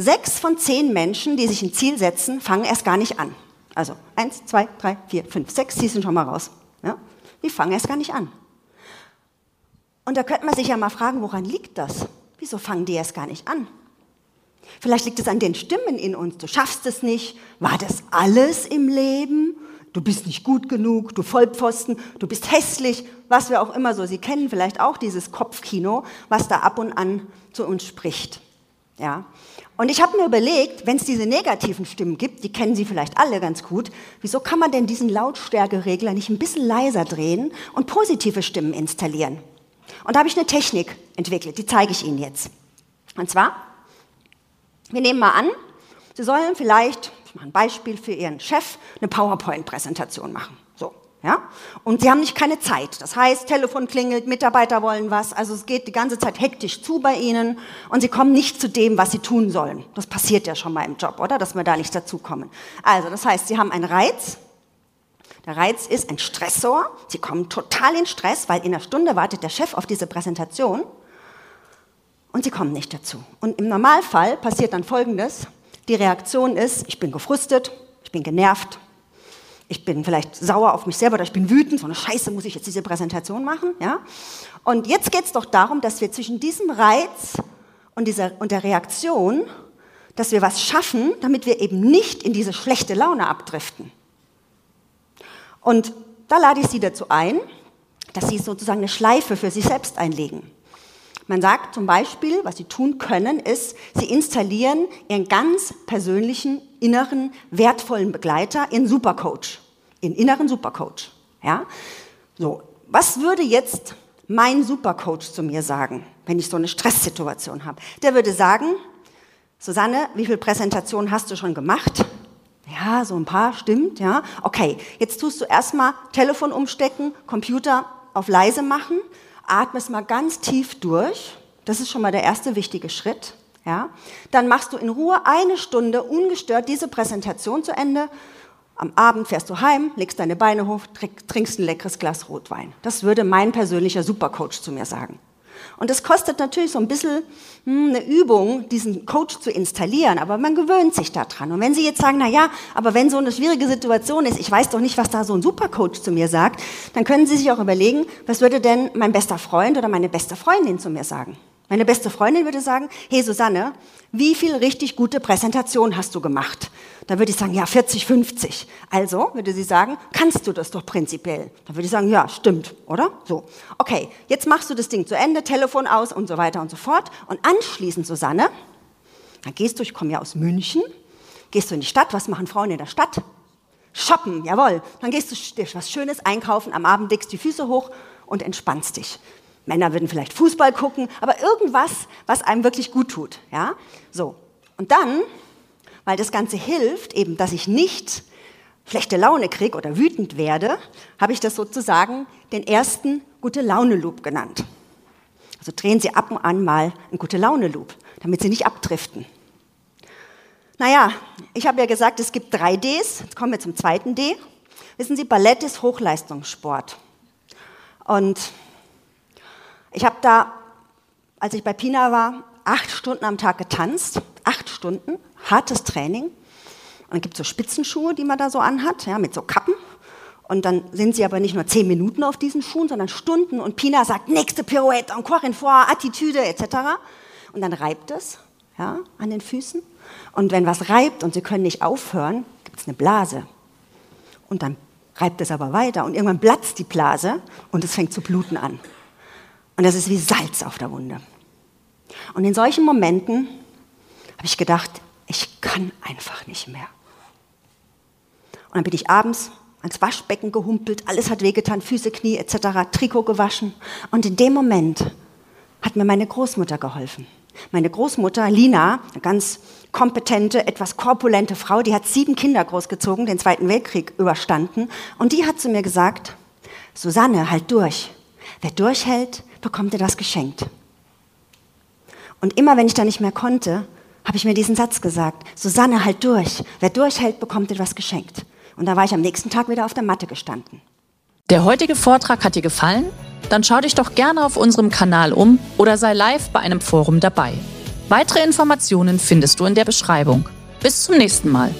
Sechs von zehn Menschen, die sich ein Ziel setzen, fangen erst gar nicht an. Also eins, zwei, drei, vier, fünf, sechs, die sind schon mal raus. Ja? Die fangen erst gar nicht an. Und da könnte man sich ja mal fragen, woran liegt das? Wieso fangen die erst gar nicht an? Vielleicht liegt es an den Stimmen in uns. Du schaffst es nicht. War das alles im Leben? Du bist nicht gut genug, du Vollpfosten, du bist hässlich, was wir auch immer so. Sie kennen vielleicht auch dieses Kopfkino, was da ab und an zu uns spricht. Ja. Und ich habe mir überlegt, wenn es diese negativen Stimmen gibt, die kennen Sie vielleicht alle ganz gut, wieso kann man denn diesen Lautstärkeregler nicht ein bisschen leiser drehen und positive Stimmen installieren? Und da habe ich eine Technik entwickelt, die zeige ich Ihnen jetzt. Und zwar, wir nehmen mal an, Sie sollen vielleicht, ich mache ein Beispiel für Ihren Chef, eine PowerPoint-Präsentation machen. Ja? Und sie haben nicht keine Zeit. Das heißt, Telefon klingelt, Mitarbeiter wollen was. Also es geht die ganze Zeit hektisch zu bei ihnen und sie kommen nicht zu dem, was sie tun sollen. Das passiert ja schon mal im Job, oder? Dass wir da nicht dazukommen. Also das heißt, sie haben einen Reiz. Der Reiz ist ein Stressor. Sie kommen total in Stress, weil in einer Stunde wartet der Chef auf diese Präsentation und sie kommen nicht dazu. Und im Normalfall passiert dann Folgendes. Die Reaktion ist, ich bin gefrustet, ich bin genervt, ich bin vielleicht sauer auf mich selber oder ich bin wütend, so eine Scheiße muss ich jetzt diese Präsentation machen. Ja? Und jetzt geht es doch darum, dass wir zwischen diesem Reiz und, dieser, und der Reaktion, dass wir was schaffen, damit wir eben nicht in diese schlechte Laune abdriften. Und da lade ich Sie dazu ein, dass Sie sozusagen eine Schleife für sich selbst einlegen. Man sagt zum Beispiel, was Sie tun können, ist, Sie installieren Ihren ganz persönlichen, inneren, wertvollen Begleiter in Supercoach, in inneren Supercoach. Ja? So, was würde jetzt mein Supercoach zu mir sagen, wenn ich so eine Stresssituation habe? Der würde sagen, Susanne, wie viele Präsentationen hast du schon gemacht? Ja, so ein paar, stimmt, ja. Okay, jetzt tust du erstmal Telefon umstecken, Computer auf leise machen, atmest mal ganz tief durch. Das ist schon mal der erste wichtige Schritt. Ja? Dann machst du in Ruhe eine Stunde ungestört diese Präsentation zu Ende. Am Abend fährst du heim, legst deine Beine hoch, trinkst ein leckeres Glas Rotwein. Das würde mein persönlicher Supercoach zu mir sagen. Und es kostet natürlich so ein bisschen hm, eine Übung, diesen Coach zu installieren, aber man gewöhnt sich daran. Und wenn Sie jetzt sagen, na ja, aber wenn so eine schwierige Situation ist, ich weiß doch nicht, was da so ein Supercoach zu mir sagt, dann können Sie sich auch überlegen, was würde denn mein bester Freund oder meine beste Freundin zu mir sagen? Meine beste Freundin würde sagen, hey Susanne, wie viel richtig gute Präsentation hast du gemacht? Da würde ich sagen, ja, 40, 50. Also, würde sie sagen, kannst du das doch prinzipiell. Da würde ich sagen, ja, stimmt, oder? So. Okay, jetzt machst du das Ding zu Ende, Telefon aus und so weiter und so fort. Und anschließend, Susanne, dann gehst du, ich komme ja aus München, gehst du in die Stadt, was machen Frauen in der Stadt? Shoppen, jawohl. Dann gehst du dir was Schönes einkaufen, am Abend legst die Füße hoch und entspannst dich. Männer würden vielleicht Fußball gucken, aber irgendwas, was einem wirklich gut tut. Ja? So. Und dann, weil das Ganze hilft, eben, dass ich nicht schlechte Laune kriege oder wütend werde, habe ich das sozusagen den ersten gute Laune Loop genannt. Also drehen Sie ab und an mal einen gute Laune Loop, damit Sie nicht abdriften. Naja, ich habe ja gesagt, es gibt drei Ds. Jetzt kommen wir zum zweiten D. Wissen Sie, Ballett ist Hochleistungssport. Und ich habe da, als ich bei Pina war, acht Stunden am Tag getanzt. Stunden, hartes Training. Und dann gibt es so Spitzenschuhe, die man da so anhat, ja, mit so Kappen. Und dann sind sie aber nicht nur zehn Minuten auf diesen Schuhen, sondern Stunden. Und Pina sagt, nächste Pirouette, encore une fois, Attitüde etc. Und dann reibt es ja, an den Füßen. Und wenn was reibt und sie können nicht aufhören, gibt es eine Blase. Und dann reibt es aber weiter. Und irgendwann platzt die Blase und es fängt zu bluten an. Und das ist wie Salz auf der Wunde. Und in solchen Momenten habe ich gedacht, ich kann einfach nicht mehr. Und dann bin ich abends ans Waschbecken gehumpelt, alles hat wehgetan, Füße, Knie etc., Trikot gewaschen. Und in dem Moment hat mir meine Großmutter geholfen. Meine Großmutter Lina, eine ganz kompetente, etwas korpulente Frau, die hat sieben Kinder großgezogen, den Zweiten Weltkrieg überstanden. Und die hat zu mir gesagt, Susanne, halt durch. Wer durchhält, bekommt etwas geschenkt. Und immer wenn ich da nicht mehr konnte, habe ich mir diesen Satz gesagt, Susanne, halt durch. Wer durchhält, bekommt etwas geschenkt. Und da war ich am nächsten Tag wieder auf der Matte gestanden. Der heutige Vortrag hat dir gefallen? Dann schau dich doch gerne auf unserem Kanal um oder sei live bei einem Forum dabei. Weitere Informationen findest du in der Beschreibung. Bis zum nächsten Mal.